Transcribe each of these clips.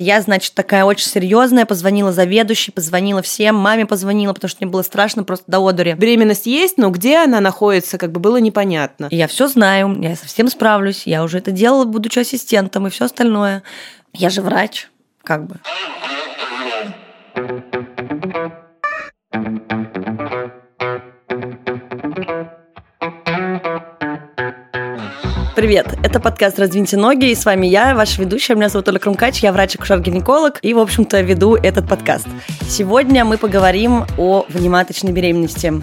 Я, значит, такая очень серьезная, позвонила заведующей, позвонила всем, маме позвонила, потому что мне было страшно просто до одури. Беременность есть, но где она находится, как бы было непонятно. Я все знаю, я совсем справлюсь, я уже это делала, будучи ассистентом и все остальное. Я же врач, как бы. Привет, это подкаст «Раздвиньте ноги», и с вами я, ваша ведущая, меня зовут Оля Крумкач, я врач-акушер-гинеколог, и, в общем-то, веду этот подкаст. Сегодня мы поговорим о внематочной беременности.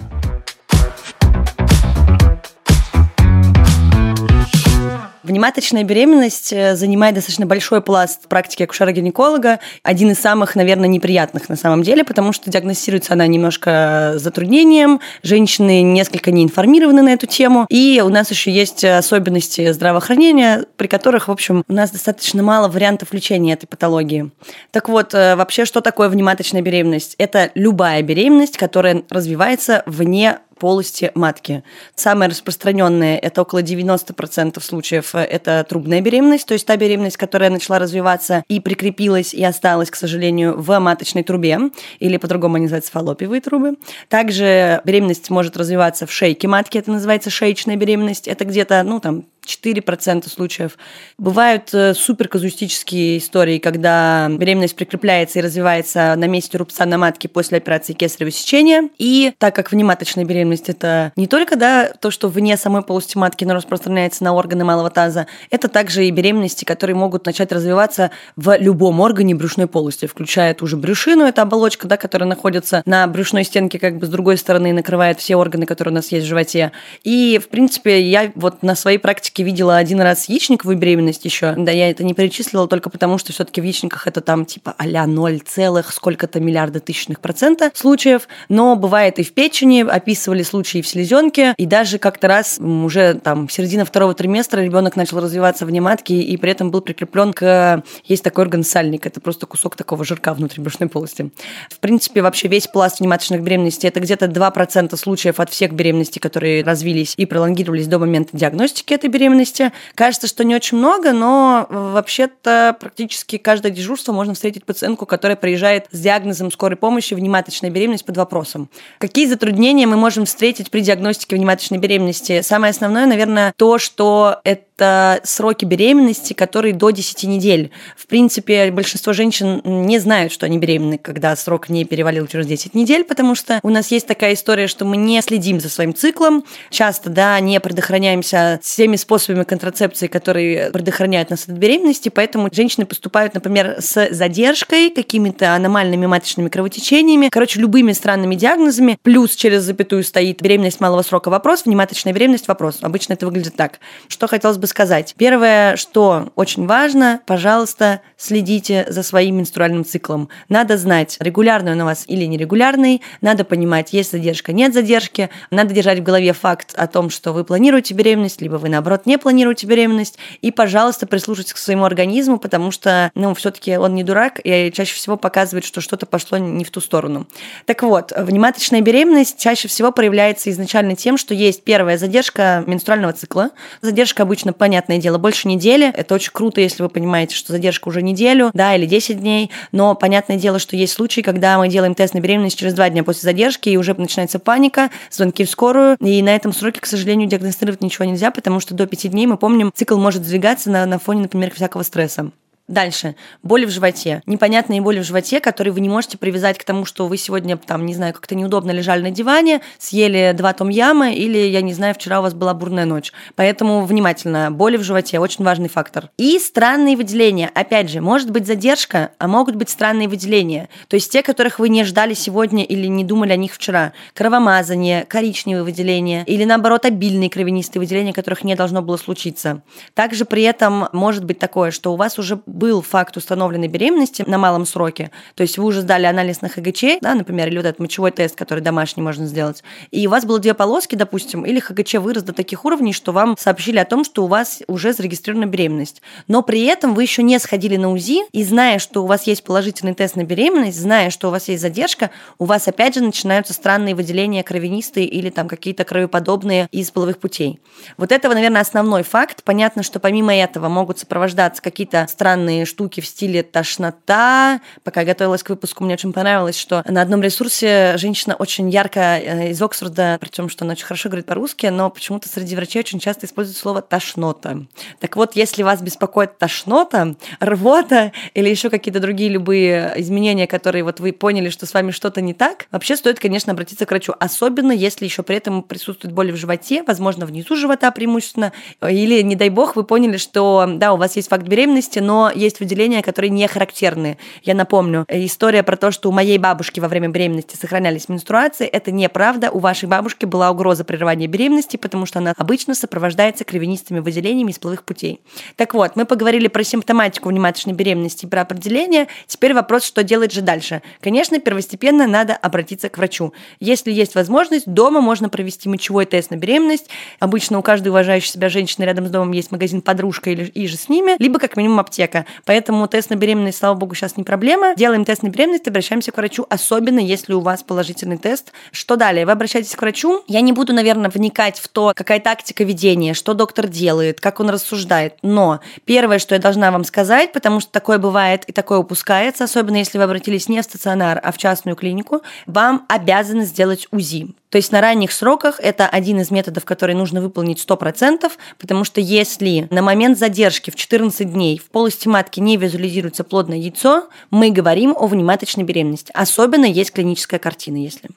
Внематочная беременность э, занимает достаточно большой пласт практики акушера-гинеколога, один из самых, наверное, неприятных на самом деле, потому что диагностируется она немножко затруднением, женщины несколько не информированы на эту тему, и у нас еще есть особенности здравоохранения, при которых, в общем, у нас достаточно мало вариантов лечения этой патологии. Так вот, э, вообще, что такое внематочная беременность? Это любая беременность, которая развивается вне полости матки. Самое распространенное, это около 90% случаев, э, это трубная беременность, то есть та беременность, которая начала развиваться и прикрепилась и осталась, к сожалению, в маточной трубе, или по-другому они называются фаллопиевые трубы. Также беременность может развиваться в шейке матки, это называется шеечная беременность, это где-то, ну, там, 4% случаев. Бывают э, суперказуистические истории, когда беременность прикрепляется и развивается на месте рубца на матке после операции кесарево сечения. И так как внематочная беременность это не только да, то, что вне самой полости матки, но распространяется на органы малого таза, это также и беременности, которые могут начать развиваться в любом органе брюшной полости, включая ту же брюшину, это оболочка, да, которая находится на брюшной стенке как бы с другой стороны и накрывает все органы, которые у нас есть в животе. И, в принципе, я вот на своей практике практике видела один раз яичниковую беременность еще. Да, я это не перечислила только потому, что все-таки в яичниках это там типа а-ля 0 целых сколько-то миллиарда тысячных процента случаев. Но бывает и в печени, описывали случаи в селезенке. И даже как-то раз уже там середина второго триместра ребенок начал развиваться вне матки и при этом был прикреплен к... Есть такой орган сальник. Это просто кусок такого жирка внутри брюшной полости. В принципе, вообще весь пласт внематочных беременностей это где-то 2% случаев от всех беременностей, которые развились и пролонгировались до момента диагностики этой беременности беременности. Кажется, что не очень много, но вообще-то практически каждое дежурство можно встретить пациентку, которая приезжает с диагнозом скорой помощи внематочная беременность под вопросом. Какие затруднения мы можем встретить при диагностике внематочной беременности? Самое основное, наверное, то, что это это сроки беременности, которые до 10 недель. В принципе, большинство женщин не знают, что они беременны, когда срок не перевалил через 10 недель, потому что у нас есть такая история, что мы не следим за своим циклом, часто, да, не предохраняемся всеми способами контрацепции, которые предохраняют нас от беременности, поэтому женщины поступают, например, с задержкой, какими-то аномальными маточными кровотечениями, короче, любыми странными диагнозами, плюс через запятую стоит беременность малого срока вопрос, внематочная беременность вопрос. Обычно это выглядит так. Что хотелось бы бы сказать? Первое, что очень важно, пожалуйста, следите за своим менструальным циклом. Надо знать, регулярный он у вас или нерегулярный, надо понимать, есть задержка, нет задержки, надо держать в голове факт о том, что вы планируете беременность, либо вы, наоборот, не планируете беременность, и, пожалуйста, прислушайтесь к своему организму, потому что, ну, все таки он не дурак, и чаще всего показывает, что что-то пошло не в ту сторону. Так вот, внематочная беременность чаще всего проявляется изначально тем, что есть первая задержка менструального цикла. Задержка обычно понятное дело, больше недели. Это очень круто, если вы понимаете, что задержка уже неделю, да, или 10 дней. Но понятное дело, что есть случаи, когда мы делаем тест на беременность через два дня после задержки, и уже начинается паника, звонки в скорую. И на этом сроке, к сожалению, диагностировать ничего нельзя, потому что до 5 дней, мы помним, цикл может сдвигаться на, на фоне, например, всякого стресса. Дальше. Боли в животе. Непонятные боли в животе, которые вы не можете привязать к тому, что вы сегодня, там, не знаю, как-то неудобно лежали на диване, съели два том ямы или, я не знаю, вчера у вас была бурная ночь. Поэтому внимательно. Боли в животе – очень важный фактор. И странные выделения. Опять же, может быть задержка, а могут быть странные выделения. То есть те, которых вы не ждали сегодня или не думали о них вчера. Кровомазание, коричневые выделения или, наоборот, обильные кровянистые выделения, которых не должно было случиться. Также при этом может быть такое, что у вас уже был факт установленной беременности на малом сроке, то есть вы уже сдали анализ на ХГЧ, да, например, или вот этот мочевой тест, который домашний можно сделать, и у вас было две полоски, допустим, или ХГЧ вырос до таких уровней, что вам сообщили о том, что у вас уже зарегистрирована беременность. Но при этом вы еще не сходили на УЗИ, и зная, что у вас есть положительный тест на беременность, зная, что у вас есть задержка, у вас опять же начинаются странные выделения кровянистые или там какие-то кровоподобные из половых путей. Вот это, наверное, основной факт. Понятно, что помимо этого могут сопровождаться какие-то странные странные штуки в стиле тошнота. Пока я готовилась к выпуску, мне очень понравилось, что на одном ресурсе женщина очень ярко э, из Оксфорда, причем что она очень хорошо говорит по-русски, но почему-то среди врачей очень часто используют слово тошнота. Так вот, если вас беспокоит тошнота, рвота или еще какие-то другие любые изменения, которые вот вы поняли, что с вами что-то не так, вообще стоит, конечно, обратиться к врачу. Особенно, если еще при этом присутствует боль в животе, возможно, внизу живота преимущественно, или, не дай бог, вы поняли, что, да, у вас есть факт беременности, но есть выделения, которые не характерны. Я напомню, история про то, что у моей бабушки во время беременности сохранялись менструации, это неправда. У вашей бабушки была угроза прерывания беременности, потому что она обычно сопровождается кровянистыми выделениями из половых путей. Так вот, мы поговорили про симптоматику внематочной беременности и про определение. Теперь вопрос, что делать же дальше. Конечно, первостепенно надо обратиться к врачу. Если есть возможность, дома можно провести мочевой тест на беременность. Обычно у каждой уважающей себя женщины рядом с домом есть магазин подружка или и же с ними, либо как минимум аптека. Поэтому тест на беременность, слава богу, сейчас не проблема. Делаем тест на беременность, обращаемся к врачу, особенно если у вас положительный тест. Что далее? Вы обращаетесь к врачу. Я не буду, наверное, вникать в то, какая тактика ведения, что доктор делает, как он рассуждает. Но первое, что я должна вам сказать, потому что такое бывает и такое упускается, особенно если вы обратились не в стационар, а в частную клинику, вам обязаны сделать УЗИ. То есть на ранних сроках это один из методов, который нужно выполнить 100%, потому что если на момент задержки в 14 дней в полости матки не визуализируется плодное яйцо, мы говорим о внематочной беременности. Особенно есть клиническая картина, если.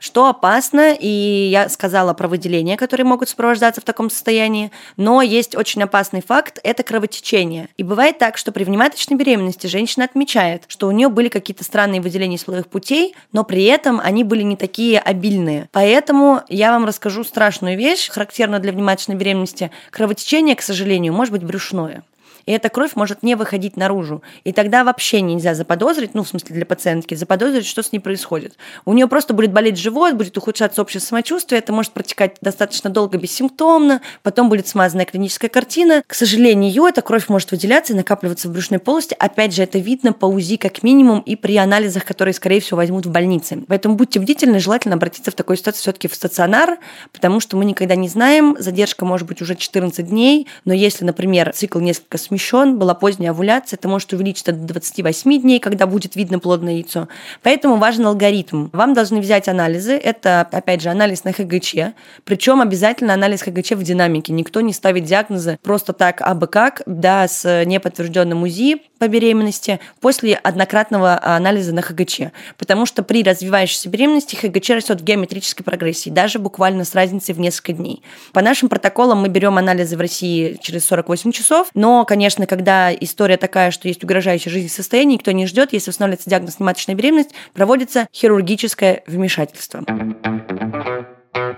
Что опасно, и я сказала про выделения, которые могут сопровождаться в таком состоянии, но есть очень опасный факт – это кровотечение. И бывает так, что при внематочной беременности женщина отмечает, что у нее были какие-то странные выделения половых путей, но при этом они были не такие обильные. Поэтому я вам расскажу страшную вещь, характерную для внематочной беременности. Кровотечение, к сожалению, может быть брюшное и эта кровь может не выходить наружу. И тогда вообще нельзя заподозрить, ну, в смысле для пациентки, заподозрить, что с ней происходит. У нее просто будет болеть живот, будет ухудшаться общее самочувствие, это может протекать достаточно долго бессимптомно, потом будет смазанная клиническая картина. К сожалению, эта кровь может выделяться и накапливаться в брюшной полости. Опять же, это видно по УЗИ как минимум и при анализах, которые, скорее всего, возьмут в больнице. Поэтому будьте бдительны, желательно обратиться в такой ситуации все-таки в стационар, потому что мы никогда не знаем, задержка может быть уже 14 дней, но если, например, цикл несколько сменился, смещен, была поздняя овуляция, это может увеличиться до 28 дней, когда будет видно плодное яйцо. Поэтому важен алгоритм. Вам должны взять анализы, это, опять же, анализ на ХГЧ, причем обязательно анализ ХГЧ в динамике. Никто не ставит диагнозы просто так, абы как, да, с неподтвержденным УЗИ по беременности после однократного анализа на ХГЧ. Потому что при развивающейся беременности ХГЧ растет в геометрической прогрессии, даже буквально с разницей в несколько дней. По нашим протоколам мы берем анализы в России через 48 часов, но, конечно, конечно, когда история такая, что есть угрожающее жизни состояние, никто не ждет, если устанавливается диагноз нематочная беременность, проводится хирургическое вмешательство.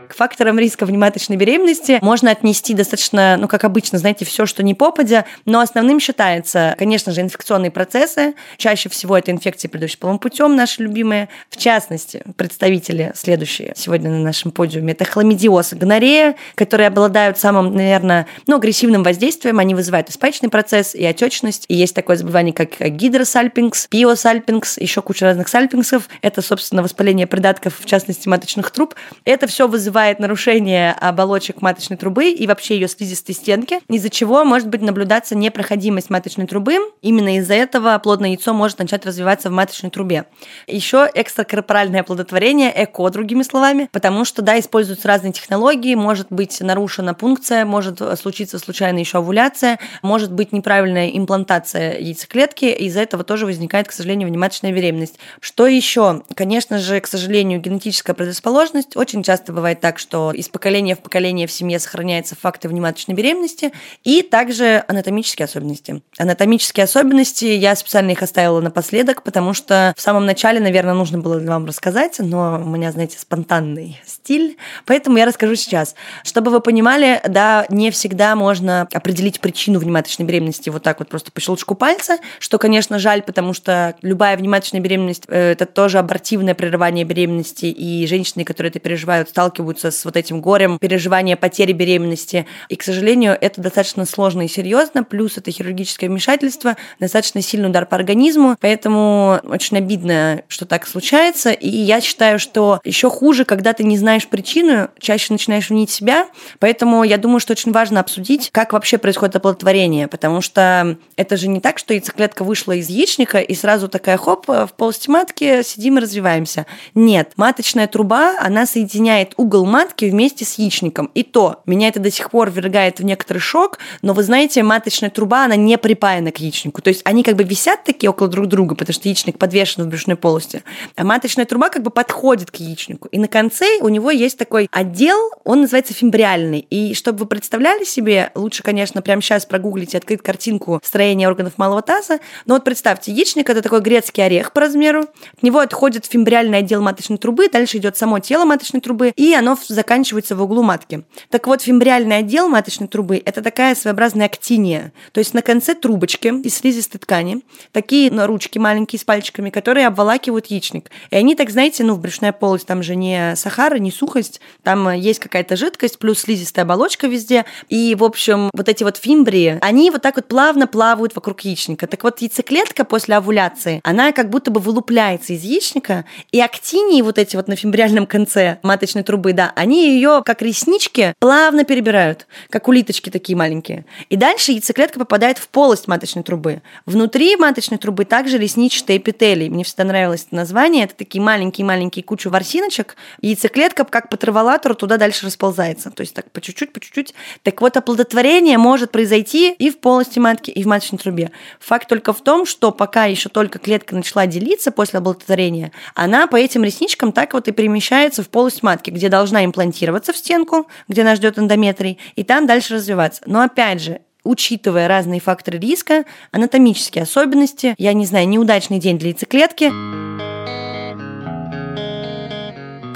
К факторам риска внематочной беременности можно отнести достаточно, ну, как обычно, знаете, все, что не попадя, но основным считается, конечно же, инфекционные процессы. Чаще всего это инфекции, предыдущим половым путем, наши любимые. В частности, представители следующие сегодня на нашем подиуме, это хламидиоз гонорея, которые обладают самым, наверное, ну, агрессивным воздействием. Они вызывают и процесс, и отечность. И есть такое заболевание, как гидросальпингс, пиосальпингс, еще куча разных сальпингсов. Это, собственно, воспаление придатков, в частности, маточных труб. Это все вызывает вызывает нарушение оболочек маточной трубы и вообще ее слизистой стенки, из-за чего может быть наблюдаться непроходимость маточной трубы. Именно из-за этого плодное яйцо может начать развиваться в маточной трубе. Еще экстракорпоральное оплодотворение, ЭКО, другими словами, потому что, да, используются разные технологии, может быть нарушена пункция, может случиться случайная еще овуляция, может быть неправильная имплантация яйцеклетки, из-за этого тоже возникает, к сожалению, внематочная беременность. Что еще? Конечно же, к сожалению, генетическая предрасположенность очень часто бывает так, что из поколения в поколение в семье сохраняются факты внематочной беременности, и также анатомические особенности. Анатомические особенности, я специально их оставила напоследок, потому что в самом начале, наверное, нужно было вам рассказать, но у меня, знаете, спонтанный стиль, поэтому я расскажу сейчас. Чтобы вы понимали, да, не всегда можно определить причину внематочной беременности вот так вот просто по щелчку пальца, что, конечно, жаль, потому что любая внематочная беременность э, – это тоже абортивное прерывание беременности, и женщины, которые это переживают, сталкиваются сталкиваются с вот этим горем переживания потери беременности. И, к сожалению, это достаточно сложно и серьезно, плюс это хирургическое вмешательство, достаточно сильный удар по организму, поэтому очень обидно, что так случается. И я считаю, что еще хуже, когда ты не знаешь причину, чаще начинаешь винить себя. Поэтому я думаю, что очень важно обсудить, как вообще происходит оплодотворение, потому что это же не так, что яйцеклетка вышла из яичника и сразу такая хоп, в полости матки сидим и развиваемся. Нет, маточная труба, она соединяет угол матки вместе с яичником. И то, меня это до сих пор ввергает в некоторый шок, но вы знаете, маточная труба, она не припаяна к яичнику. То есть они как бы висят такие около друг друга, потому что яичник подвешен в брюшной полости. А маточная труба как бы подходит к яичнику. И на конце у него есть такой отдел, он называется фимбриальный. И чтобы вы представляли себе, лучше, конечно, прямо сейчас прогуглить и открыть картинку строения органов малого таза. Но вот представьте, яичник – это такой грецкий орех по размеру. От него отходит фимбриальный отдел маточной трубы, дальше идет само тело маточной трубы, и оно заканчивается в углу матки. Так вот, фимбриальный отдел маточной трубы – это такая своеобразная актиния. То есть на конце трубочки из слизистой ткани такие ручки маленькие с пальчиками, которые обволакивают яичник. И они так, знаете, ну, в брюшная полость, там же не сахара, не сухость, там есть какая-то жидкость, плюс слизистая оболочка везде. И, в общем, вот эти вот фимбрии, они вот так вот плавно плавают вокруг яичника. Так вот, яйцеклетка после овуляции, она как будто бы вылупляется из яичника, и актинии вот эти вот на фимбриальном конце маточной трубы, да, они ее, как реснички, плавно перебирают, как улиточки такие маленькие. И дальше яйцеклетка попадает в полость маточной трубы. Внутри маточной трубы также ресничатые эпителий. Мне всегда нравилось это название. Это такие маленькие-маленькие кучу ворсиночек. Яйцеклетка, как по траволатору, туда дальше расползается. То есть так по чуть-чуть, по чуть-чуть. Так вот, оплодотворение может произойти и в полости матки, и в маточной трубе. Факт только в том, что пока еще только клетка начала делиться после оплодотворения, она по этим ресничкам так вот и перемещается в полость матки, где должна имплантироваться в стенку, где нас ждет эндометрий, и там дальше развиваться. Но опять же, учитывая разные факторы риска, анатомические особенности, я не знаю, неудачный день для яйцеклетки.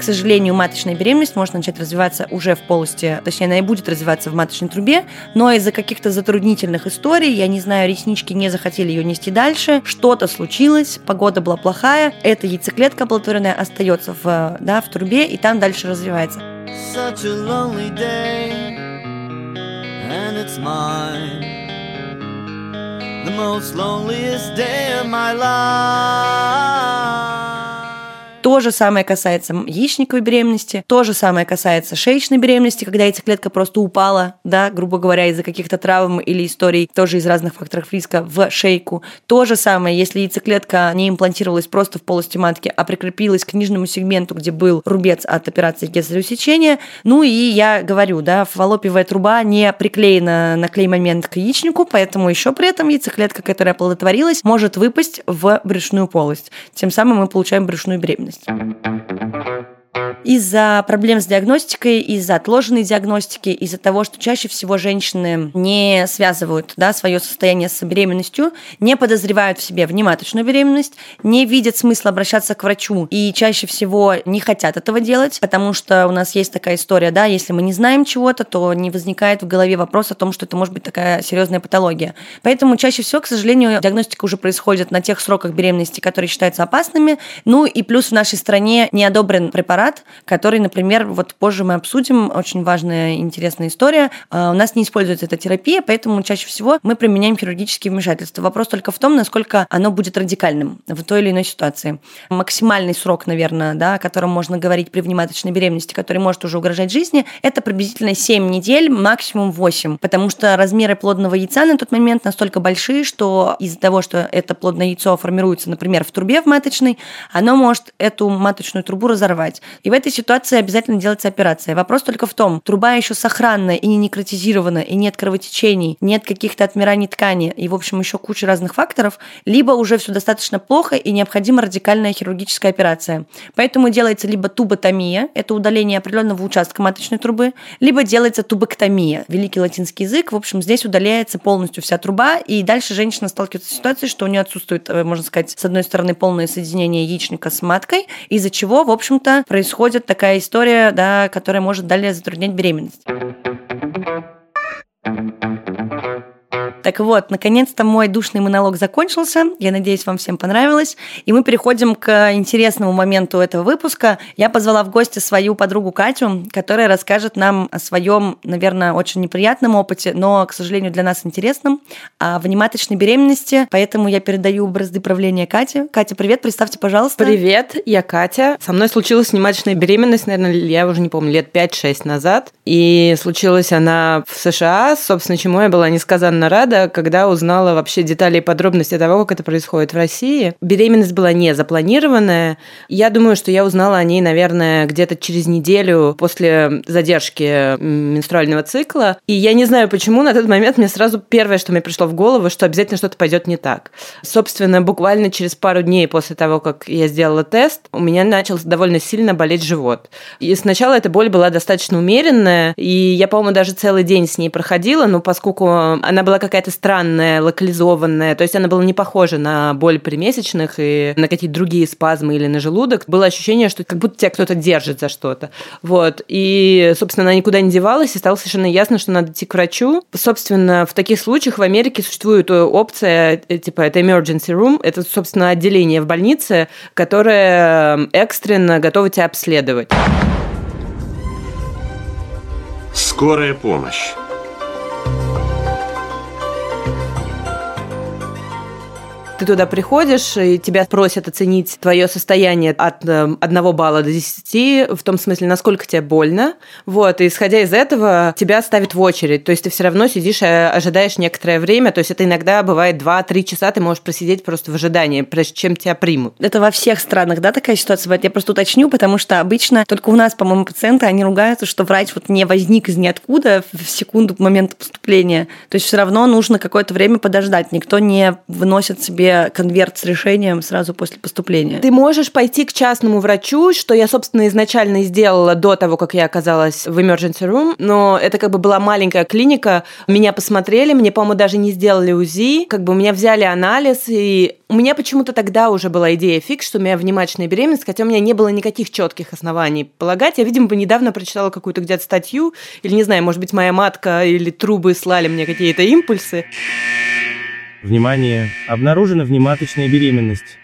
К сожалению, маточная беременность может начать развиваться уже в полости, точнее, она и будет развиваться в маточной трубе, но из-за каких-то затруднительных историй, я не знаю, реснички не захотели ее нести дальше, что-то случилось, погода была плохая, эта яйцеклетка оплодотворенная остается в, да, в трубе и там дальше развивается. Such a lonely day, and it's mine. The most loneliest day of my life. То же самое касается яичниковой беременности, то же самое касается шеечной беременности, когда яйцеклетка просто упала, да, грубо говоря, из-за каких-то травм или историй, тоже из разных факторов риска, в шейку. То же самое, если яйцеклетка не имплантировалась просто в полости матки, а прикрепилась к нижнему сегменту, где был рубец от операции кесарево сечения. Ну и я говорю, да, фаллопиевая труба не приклеена на клей-момент к яичнику, поэтому еще при этом яйцеклетка, которая оплодотворилась, может выпасть в брюшную полость. Тем самым мы получаем брюшную беременность беременность из-за проблем с диагностикой, из-за отложенной диагностики, из-за того, что чаще всего женщины не связывают да, свое состояние с беременностью, не подозревают в себе внематочную беременность, не видят смысла обращаться к врачу и чаще всего не хотят этого делать, потому что у нас есть такая история, да, если мы не знаем чего-то, то не возникает в голове вопрос о том, что это может быть такая серьезная патология. Поэтому чаще всего, к сожалению, диагностика уже происходит на тех сроках беременности, которые считаются опасными. Ну и плюс в нашей стране не одобрен препарат, который, например, вот позже мы обсудим, очень важная интересная история. А, у нас не используется эта терапия, поэтому чаще всего мы применяем хирургические вмешательства. Вопрос только в том, насколько оно будет радикальным в той или иной ситуации. Максимальный срок, наверное, да, о котором можно говорить при внематочной беременности, который может уже угрожать жизни, это приблизительно 7 недель, максимум 8, потому что размеры плодного яйца на тот момент настолько большие, что из-за того, что это плодное яйцо формируется, например, в трубе в маточной, оно может эту маточную трубу разорвать. И в этой ситуации обязательно делается операция. Вопрос только в том, труба еще сохранная и не некротизирована, и нет кровотечений, нет каких-то отмираний ткани, и, в общем, еще куча разных факторов, либо уже все достаточно плохо и необходима радикальная хирургическая операция. Поэтому делается либо туботомия, это удаление определенного участка маточной трубы, либо делается тубоктомия, великий латинский язык. В общем, здесь удаляется полностью вся труба, и дальше женщина сталкивается с ситуацией, что у нее отсутствует, э, можно сказать, с одной стороны, полное соединение яичника с маткой, из-за чего, в общем-то, происходит происходит такая история, да, которая может далее затруднять беременность. Так вот, наконец-то мой душный монолог закончился. Я надеюсь, вам всем понравилось. И мы переходим к интересному моменту этого выпуска. Я позвала в гости свою подругу Катю, которая расскажет нам о своем, наверное, очень неприятном опыте, но, к сожалению, для нас интересном, о внематочной беременности. Поэтому я передаю бразды правления Кате. Катя, привет, представьте, пожалуйста. Привет, я Катя. Со мной случилась внематочная беременность, наверное, я уже не помню, лет 5-6 назад. И случилась она в США, собственно, чему я была несказанно рада, когда узнала вообще детали и подробности того, как это происходит в России. Беременность была не запланированная. Я думаю, что я узнала о ней, наверное, где-то через неделю после задержки менструального цикла. И я не знаю, почему на тот момент мне сразу первое, что мне пришло в голову, что обязательно что-то пойдет не так. Собственно, буквально через пару дней после того, как я сделала тест, у меня начал довольно сильно болеть живот. И сначала эта боль была достаточно умеренная, и я, по-моему, даже целый день с ней проходила, но поскольку она была какая-то странная, локализованная, то есть она была не похожа на боль при месячных и на какие-то другие спазмы или на желудок, было ощущение, что как будто тебя кто-то держит за что-то. Вот. И, собственно, она никуда не девалась, и стало совершенно ясно, что надо идти к врачу. Собственно, в таких случаях в Америке существует опция, э, типа, это emergency room, это, собственно, отделение в больнице, которое экстренно готово тебя обследовать. Скорая помощь. Ты туда приходишь, и тебя просят оценить твое состояние от 1 э, балла до 10, в том смысле, насколько тебе больно. Вот, и исходя из этого, тебя ставят в очередь. То есть ты все равно сидишь и ожидаешь некоторое время. То есть это иногда бывает 2-3 часа, ты можешь просидеть просто в ожидании, прежде чем тебя примут. Это во всех странах, да, такая ситуация бывает? Я просто уточню, потому что обычно только у нас, по-моему, пациенты, они ругаются, что врач вот не возник из ниоткуда в секунду момента поступления. То есть все равно нужно какое-то время подождать. Никто не выносит себе конверт с решением сразу после поступления. Ты можешь пойти к частному врачу, что я, собственно, изначально и сделала до того, как я оказалась в emergency room, но это как бы была маленькая клиника, меня посмотрели, мне, по-моему, даже не сделали УЗИ, как бы у меня взяли анализ, и у меня почему-то тогда уже была идея фикс, что у меня внематочная беременность, хотя у меня не было никаких четких оснований полагать. Я, видимо, недавно прочитала какую-то где-то статью, или, не знаю, может быть, моя матка или трубы слали мне какие-то импульсы. Внимание! Обнаружена внематочная беременность.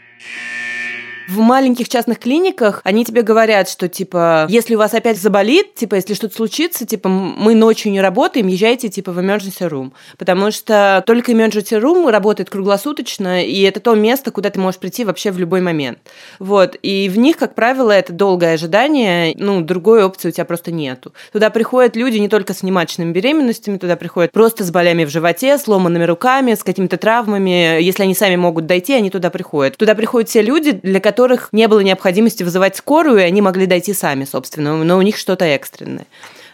В маленьких частных клиниках они тебе говорят, что, типа, если у вас опять заболит, типа, если что-то случится, типа, мы ночью не работаем, езжайте, типа, в emergency room. Потому что только emergency room работает круглосуточно, и это то место, куда ты можешь прийти вообще в любой момент. Вот. И в них, как правило, это долгое ожидание, ну, другой опции у тебя просто нету. Туда приходят люди не только с внематочными беременностями, туда приходят просто с болями в животе, сломанными руками, с какими-то травмами. Если они сами могут дойти, они туда приходят. Туда приходят все люди, для которых которых не было необходимости вызывать скорую, и они могли дойти сами, собственно, но у них что-то экстренное.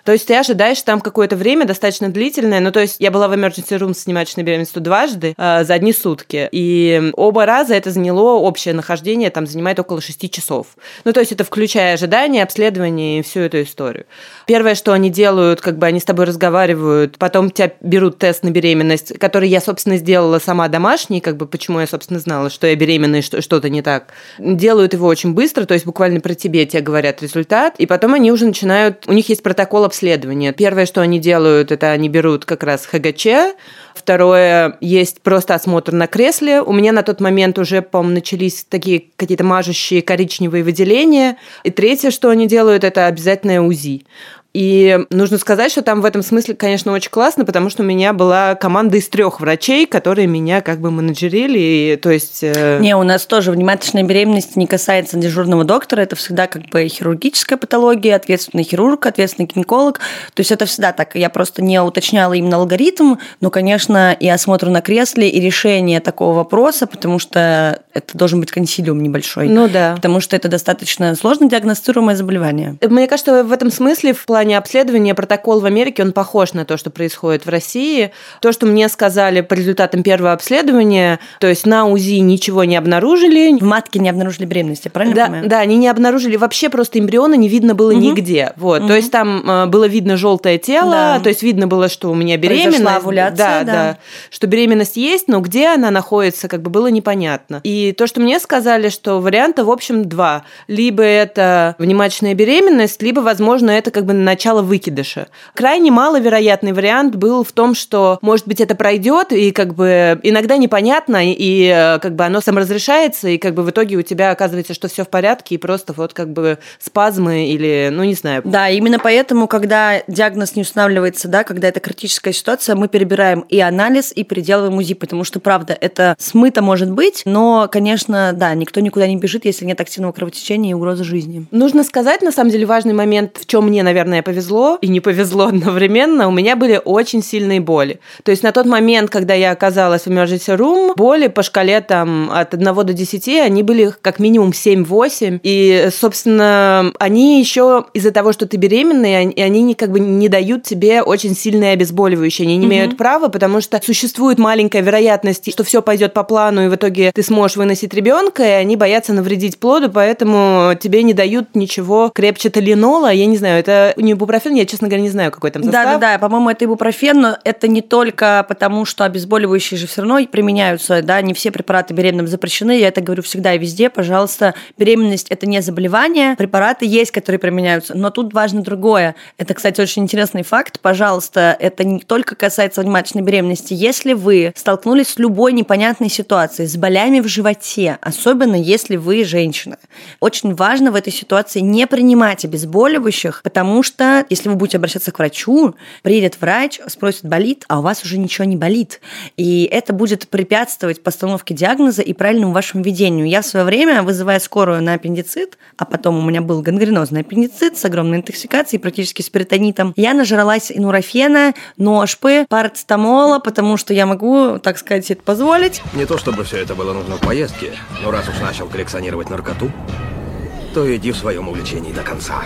То есть ты ожидаешь там какое-то время достаточно длительное. Ну, то есть я была в emergency room с внематочной беременностью дважды э, за одни сутки. И оба раза это заняло общее нахождение, там занимает около 6 часов. Ну, то есть это включая ожидание, обследование и всю эту историю. Первое, что они делают, как бы они с тобой разговаривают, потом тебя берут тест на беременность, который я, собственно, сделала сама домашний, как бы почему я, собственно, знала, что я беременна и что, что-то не так. Делают его очень быстро, то есть буквально про тебе тебе говорят результат, и потом они уже начинают, у них есть протокол обследования. Первое, что они делают, это они берут как раз ХГЧ, Второе, есть просто осмотр на кресле. У меня на тот момент уже, по-моему, начались такие какие-то мажущие коричневые выделения. И третье, что они делают, это обязательное УЗИ. И нужно сказать, что там в этом смысле, конечно, очень классно, потому что у меня была команда из трех врачей, которые меня как бы менеджерили, и, то есть... Э... Не, у нас тоже внимательная беременность не касается дежурного доктора, это всегда как бы хирургическая патология, ответственный хирург, ответственный гинеколог, то есть это всегда так. Я просто не уточняла именно алгоритм, но, конечно, и осмотр на кресле, и решение такого вопроса, потому что это должен быть консилиум небольшой. Ну да. Потому что это достаточно сложно диагностируемое заболевание. Мне кажется, в этом смысле, в плане плане обследования протокол в Америке, он похож на то, что происходит в России. То, что мне сказали по результатам первого обследования, то есть на УЗИ ничего не обнаружили. В матке не обнаружили беременности, правильно да, понимаю? Да, они не обнаружили вообще просто эмбриона, не видно было угу. нигде. Вот, угу. то есть там э, было видно желтое тело, да. то есть видно было, что у меня беременность. Произошла овуляция, да, да, да, что беременность есть, но где она находится, как бы было непонятно. И то, что мне сказали, что варианта, в общем, два. Либо это внематочная беременность, либо, возможно, это как бы на начала выкидыша. Крайне маловероятный вариант был в том, что, может быть, это пройдет, и как бы иногда непонятно, и э, как бы оно саморазрешается, и как бы в итоге у тебя оказывается, что все в порядке, и просто вот как бы спазмы или, ну, не знаю. Да, именно поэтому, когда диагноз не устанавливается, да, когда это критическая ситуация, мы перебираем и анализ, и переделываем УЗИ, потому что, правда, это смыто может быть, но, конечно, да, никто никуда не бежит, если нет активного кровотечения и угрозы жизни. Нужно сказать, на самом деле, важный момент, в чем мне, наверное, повезло и не повезло одновременно, у меня были очень сильные боли. То есть на тот момент, когда я оказалась в emergency room, боли по шкале там от 1 до 10, они были как минимум 7-8, и, собственно, они еще из-за того, что ты беременная, и они как бы не дают тебе очень сильные обезболивающие, они не mm-hmm. имеют права, потому что существует маленькая вероятность, что все пойдет по плану, и в итоге ты сможешь выносить ребенка, и они боятся навредить плоду, поэтому тебе не дают ничего крепче талинола. Я не знаю, это не ибупрофен, я, честно говоря, не знаю, какой там состав. Да-да-да, по-моему, это ибупрофен, но это не только потому, что обезболивающие же все равно применяются, да, не все препараты беременным запрещены, я это говорю всегда и везде, пожалуйста, беременность – это не заболевание, препараты есть, которые применяются, но тут важно другое. Это, кстати, очень интересный факт, пожалуйста, это не только касается внематочной беременности. Если вы столкнулись с любой непонятной ситуацией, с болями в животе, особенно если вы женщина, очень важно в этой ситуации не принимать обезболивающих, потому что если вы будете обращаться к врачу, приедет врач, спросит, болит, а у вас уже ничего не болит. И это будет препятствовать постановке диагноза и правильному вашему ведению. Я в свое время, вызывая скорую на аппендицит, а потом у меня был гангренозный аппендицит с огромной интоксикацией, практически с перитонитом, я нажралась инурофена, ножпы, парацетамола, потому что я могу, так сказать, это позволить. Не то чтобы все это было нужно в поездке, но раз уж начал коллекционировать наркоту, то иди в своем увлечении до конца.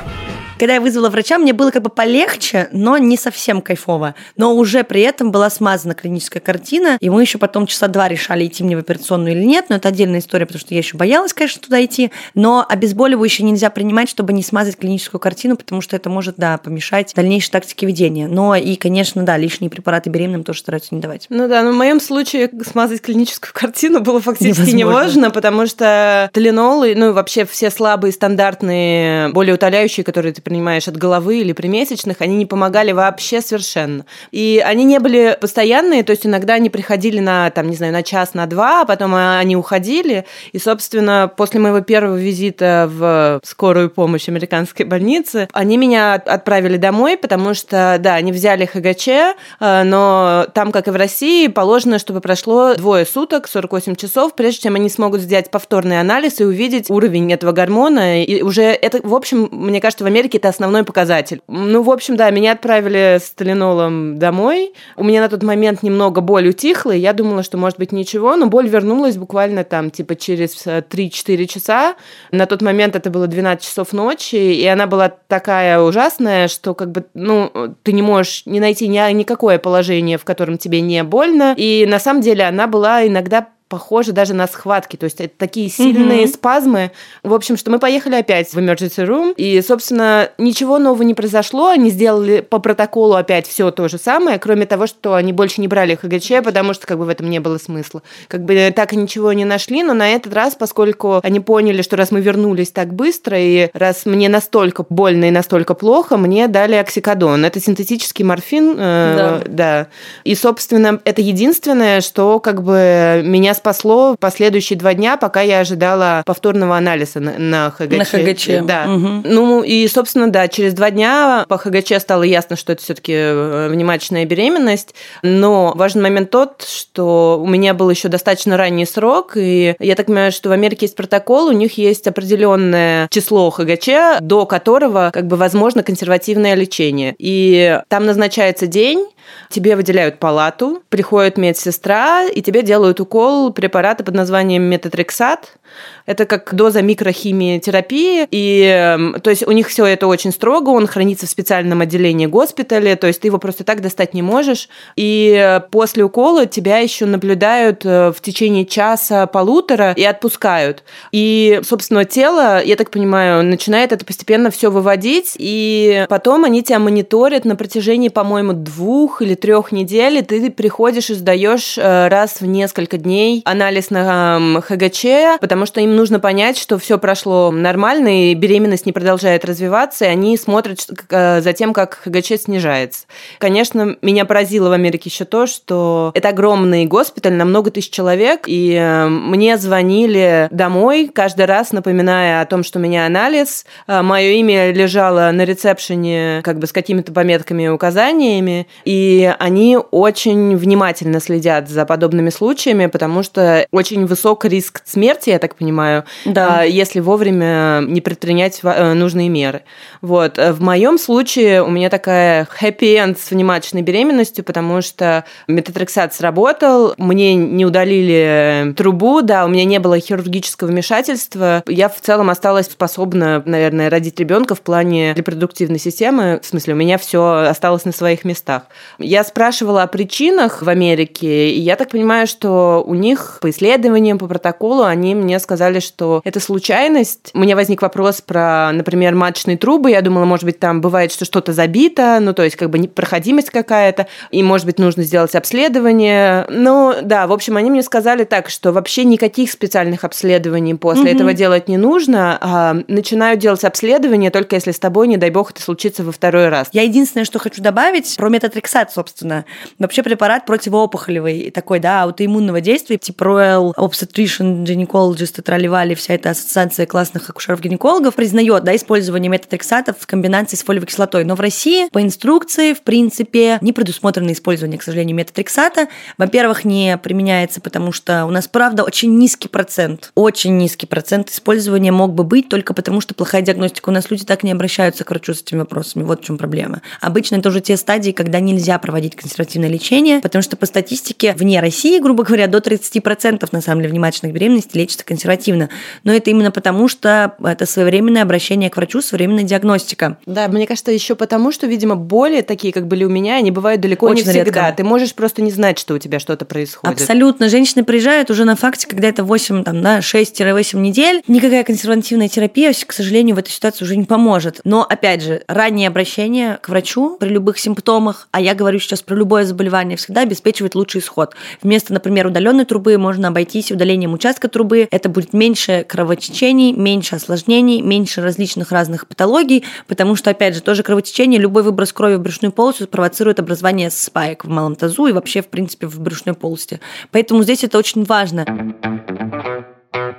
Когда я вызвала врача, мне было как бы полегче, но не совсем кайфово. Но уже при этом была смазана клиническая картина, и мы еще потом часа два решали, идти мне в операционную или нет, но это отдельная история, потому что я еще боялась, конечно, туда идти, но обезболивающее нельзя принимать, чтобы не смазать клиническую картину, потому что это может, да, помешать дальнейшей тактике ведения. Но и, конечно, да, лишние препараты беременным тоже стараются не давать. Ну да, но в моем случае смазать клиническую картину было фактически невозможно, потому что Теленол, ну и вообще все слабые стандартные более утоляющие, которые ты принимаешь от головы или при месячных, они не помогали вообще совершенно. И они не были постоянные, то есть иногда они приходили на, там, не знаю, на час, на два, а потом они уходили. И, собственно, после моего первого визита в скорую помощь американской больницы, они меня отправили домой, потому что, да, они взяли ХГЧ, э, но там, как и в России, положено, чтобы прошло двое суток, 48 часов, прежде чем они смогут сделать повторный анализ и увидеть уровень этого гормона. И уже это, в общем, мне кажется, в Америке это основной показатель. Ну, в общем, да, меня отправили с Талинолом домой. У меня на тот момент немного боль утихла, и я думала, что, может быть, ничего, но боль вернулась буквально там, типа, через 3-4 часа. На тот момент это было 12 часов ночи, и она была такая ужасная, что, как бы, ну, ты не можешь не найти ни, никакое положение, в котором тебе не больно. И на самом деле она была иногда похоже даже на схватки. То есть это такие сильные mm-hmm. спазмы. В общем, что мы поехали опять в emergency room, и, собственно, ничего нового не произошло. Они сделали по протоколу опять все то же самое, кроме того, что они больше не брали ХГЧ, потому что как бы в этом не было смысла. Как бы так и ничего не нашли, но на этот раз, поскольку они поняли, что раз мы вернулись так быстро, и раз мне настолько больно и настолько плохо, мне дали оксикодон. Это синтетический морфин, э, да. да. И, собственно, это единственное, что как бы меня спасло последующие два дня, пока я ожидала повторного анализа на, на ХГЧ. На ХГЧ. Да. Угу. Ну и, собственно, да, через два дня по ХГЧ стало ясно, что это все-таки э, внематочная беременность. Но важный момент тот, что у меня был еще достаточно ранний срок, и я так понимаю, что в Америке есть протокол, у них есть определенное число ХГЧ, до которого как бы возможно консервативное лечение. И там назначается день, Тебе выделяют палату, приходит медсестра, и тебе делают укол препарата под названием метатрексат. Это как доза микрохимии терапии. И, эм, то есть у них все это очень строго, он хранится в специальном отделении госпиталя, то есть ты его просто так достать не можешь. И после укола тебя еще наблюдают э, в течение часа-полутора и отпускают. И, собственно, тело, я так понимаю, начинает это постепенно все выводить, и потом они тебя мониторят на протяжении, по-моему, двух или трех недель, и ты приходишь и сдаешь э, раз в несколько дней анализ на эм, ХГЧ, потому потому что им нужно понять, что все прошло нормально, и беременность не продолжает развиваться, и они смотрят э, за тем, как ХГЧ снижается. Конечно, меня поразило в Америке еще то, что это огромный госпиталь на много тысяч человек, и э, мне звонили домой каждый раз, напоминая о том, что у меня анализ. Э, Мое имя лежало на ресепшене как бы с какими-то пометками и указаниями, и они очень внимательно следят за подобными случаями, потому что очень высок риск смерти, я так понимаю, да. если вовремя не предпринять э, нужные меры. Вот. В моем случае у меня такая хэппи-энд с внематочной беременностью, потому что метатрексат сработал, мне не удалили трубу, да, у меня не было хирургического вмешательства, я в целом осталась способна, наверное, родить ребенка в плане репродуктивной системы, в смысле, у меня все осталось на своих местах. Я спрашивала о причинах в Америке, и я так понимаю, что у них по исследованиям, по протоколу, они мне сказали, что это случайность. У меня возник вопрос про, например, маточные трубы. Я думала, может быть, там бывает, что что-то забито, ну, то есть как бы проходимость какая-то, и, может быть, нужно сделать обследование. Ну, да, в общем, они мне сказали так, что вообще никаких специальных обследований после mm-hmm. этого делать не нужно. А начинают делать обследование только если с тобой, не дай бог, это случится во второй раз. Я единственное, что хочу добавить про метатрексат, собственно. Вообще препарат противоопухолевый, такой, да, аутоиммунного действия, типа Royal Obstetrician Gynecologist и тролливали, вся эта ассоциация классных акушеров-гинекологов признает, да, использование метатрексата в комбинации с фолиевой кислотой. Но в России по инструкции, в принципе, не предусмотрено использование, к сожалению, метатрексата. Во-первых, не применяется, потому что у нас, правда, очень низкий процент, очень низкий процент использования мог бы быть только потому, что плохая диагностика. У нас люди так не обращаются к врачу с этими вопросами. Вот в чем проблема. Обычно это уже те стадии, когда нельзя проводить консервативное лечение, потому что по статистике вне России, грубо говоря, до 30% на самом деле внематочных беременностей лечится консервативно. Но это именно потому, что это своевременное обращение к врачу, своевременная диагностика. Да, мне кажется, еще потому, что, видимо, боли такие, как были у меня, они бывают далеко Очень не всегда. Редко. Ты можешь просто не знать, что у тебя что-то происходит. Абсолютно. Женщины приезжают уже на факте, когда это 8, там, да, 6-8 недель. Никакая консервативная терапия, к сожалению, в этой ситуации уже не поможет. Но, опять же, раннее обращение к врачу при любых симптомах, а я говорю сейчас про любое заболевание, всегда обеспечивает лучший исход. Вместо, например, удаленной трубы можно обойтись удалением участка трубы. Это будет меньше кровотечений, меньше осложнений, меньше различных разных патологий, потому что, опять же, тоже кровотечение, любой выброс крови в брюшную полость провоцирует образование спаек в малом тазу и вообще, в принципе, в брюшной полости. Поэтому здесь это очень важно.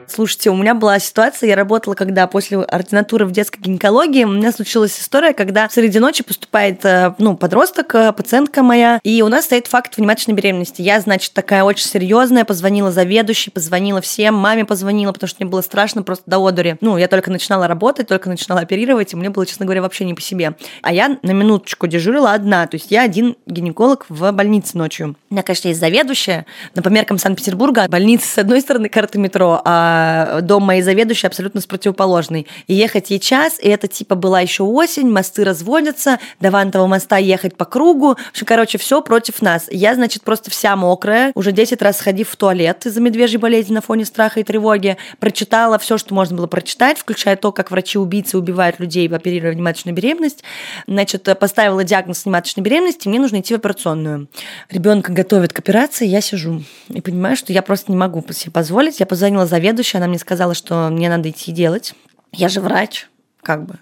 Слушайте, у меня была ситуация, я работала, когда после ординатуры в детской гинекологии, у меня случилась история, когда среди ночи поступает, э, ну, подросток, э, пациентка моя, и у нас стоит факт внематочной беременности. Я, значит, такая очень серьезная, позвонила заведующей, позвонила всем, маме позвонила, потому что мне было страшно просто до одури. Ну, я только начинала работать, только начинала оперировать, и мне было, честно говоря, вообще не по себе. А я на минуточку дежурила одна, то есть я один гинеколог в больнице ночью. У меня, конечно, есть заведующая, но по меркам Санкт-Петербурга больница с одной стороны карты метро, а а, дом моей заведующей абсолютно с противоположной. И ехать ей час, и это типа была еще осень, мосты разводятся, до Вантового моста ехать по кругу. В общем, короче, все против нас. Я, значит, просто вся мокрая, уже 10 раз сходив в туалет из-за медвежьей болезни на фоне страха и тревоги, прочитала все, что можно было прочитать, включая то, как врачи-убийцы убивают людей, оперируя внематочную беременность. Значит, поставила диагноз внематочной беременности, мне нужно идти в операционную. Ребенка готовят к операции, я сижу и понимаю, что я просто не могу себе позволить. Я позвонила заведующей, следующее, она мне сказала, что мне надо идти делать. Я же врач, как бы.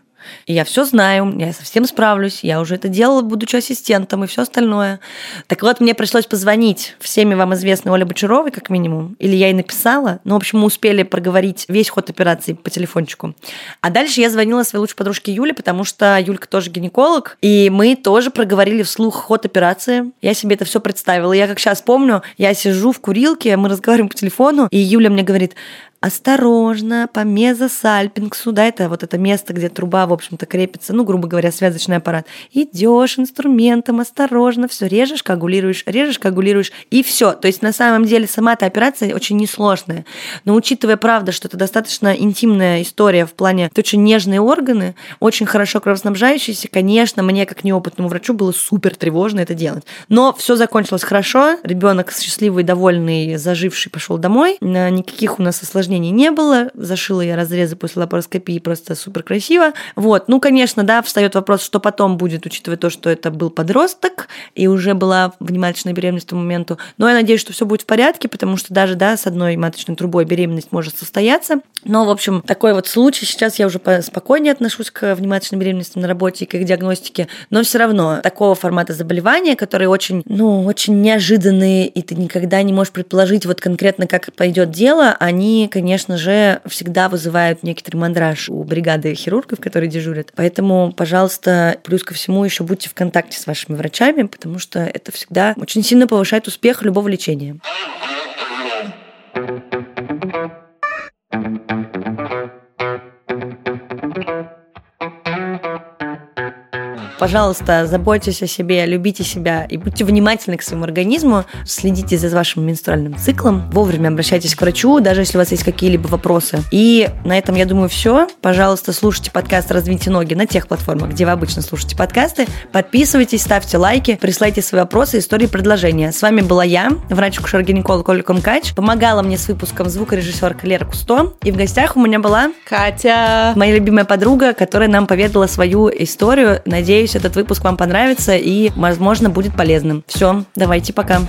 И я все знаю, я совсем справлюсь, я уже это делала, будучи ассистентом и все остальное. Так вот, мне пришлось позвонить всеми вам известной Оле Бочаровой, как минимум, или я ей написала, ну, в общем, мы успели проговорить весь ход операции по телефончику. А дальше я звонила своей лучшей подружке Юле, потому что Юлька тоже гинеколог, и мы тоже проговорили вслух ход операции. Я себе это все представила. Я как сейчас помню, я сижу в курилке, мы разговариваем по телефону, и Юля мне говорит, осторожно, по мезосальпингсу, да, это вот это место, где труба, в общем-то, крепится, ну, грубо говоря, связочный аппарат. Идешь инструментом, осторожно, все режешь, коагулируешь, режешь, коагулируешь, и все. То есть, на самом деле, сама эта операция очень несложная. Но учитывая, правда, что это достаточно интимная история в плане, это очень нежные органы, очень хорошо кровоснабжающиеся, конечно, мне, как неопытному врачу, было супер тревожно это делать. Но все закончилось хорошо, ребенок счастливый, довольный, заживший, пошел домой, никаких у нас осложнений осложнений не было. Зашила я разрезы после лапароскопии просто супер красиво. Вот, ну, конечно, да, встает вопрос, что потом будет, учитывая то, что это был подросток и уже была внимательная беременность к моменту. Но я надеюсь, что все будет в порядке, потому что даже, да, с одной маточной трубой беременность может состояться. Но, в общем, такой вот случай. Сейчас я уже спокойнее отношусь к внематочной беременности на работе и к их диагностике. Но все равно такого формата заболевания, которые очень, ну, очень неожиданные, и ты никогда не можешь предположить вот конкретно, как пойдет дело, они, конечно же, всегда вызывают некоторый мандраж у бригады хирургов, которые дежурят. Поэтому, пожалуйста, плюс ко всему еще будьте в контакте с вашими врачами, потому что это всегда очень сильно повышает успех любого лечения. Пожалуйста, заботьтесь о себе, любите себя и будьте внимательны к своему организму, следите за вашим менструальным циклом, вовремя обращайтесь к врачу, даже если у вас есть какие-либо вопросы. И на этом, я думаю, все. Пожалуйста, слушайте подкаст «Развейте ноги» на тех платформах, где вы обычно слушаете подкасты. Подписывайтесь, ставьте лайки, присылайте свои вопросы, истории, предложения. С вами была я, врач-акушер-гинеколог Ольга Комкач. Помогала мне с выпуском звукорежиссер Лера Кусто. И в гостях у меня была Катя, моя любимая подруга, которая нам поведала свою историю. Надеюсь, Надеюсь, этот выпуск вам понравится и, возможно, будет полезным. Все, давайте, пока.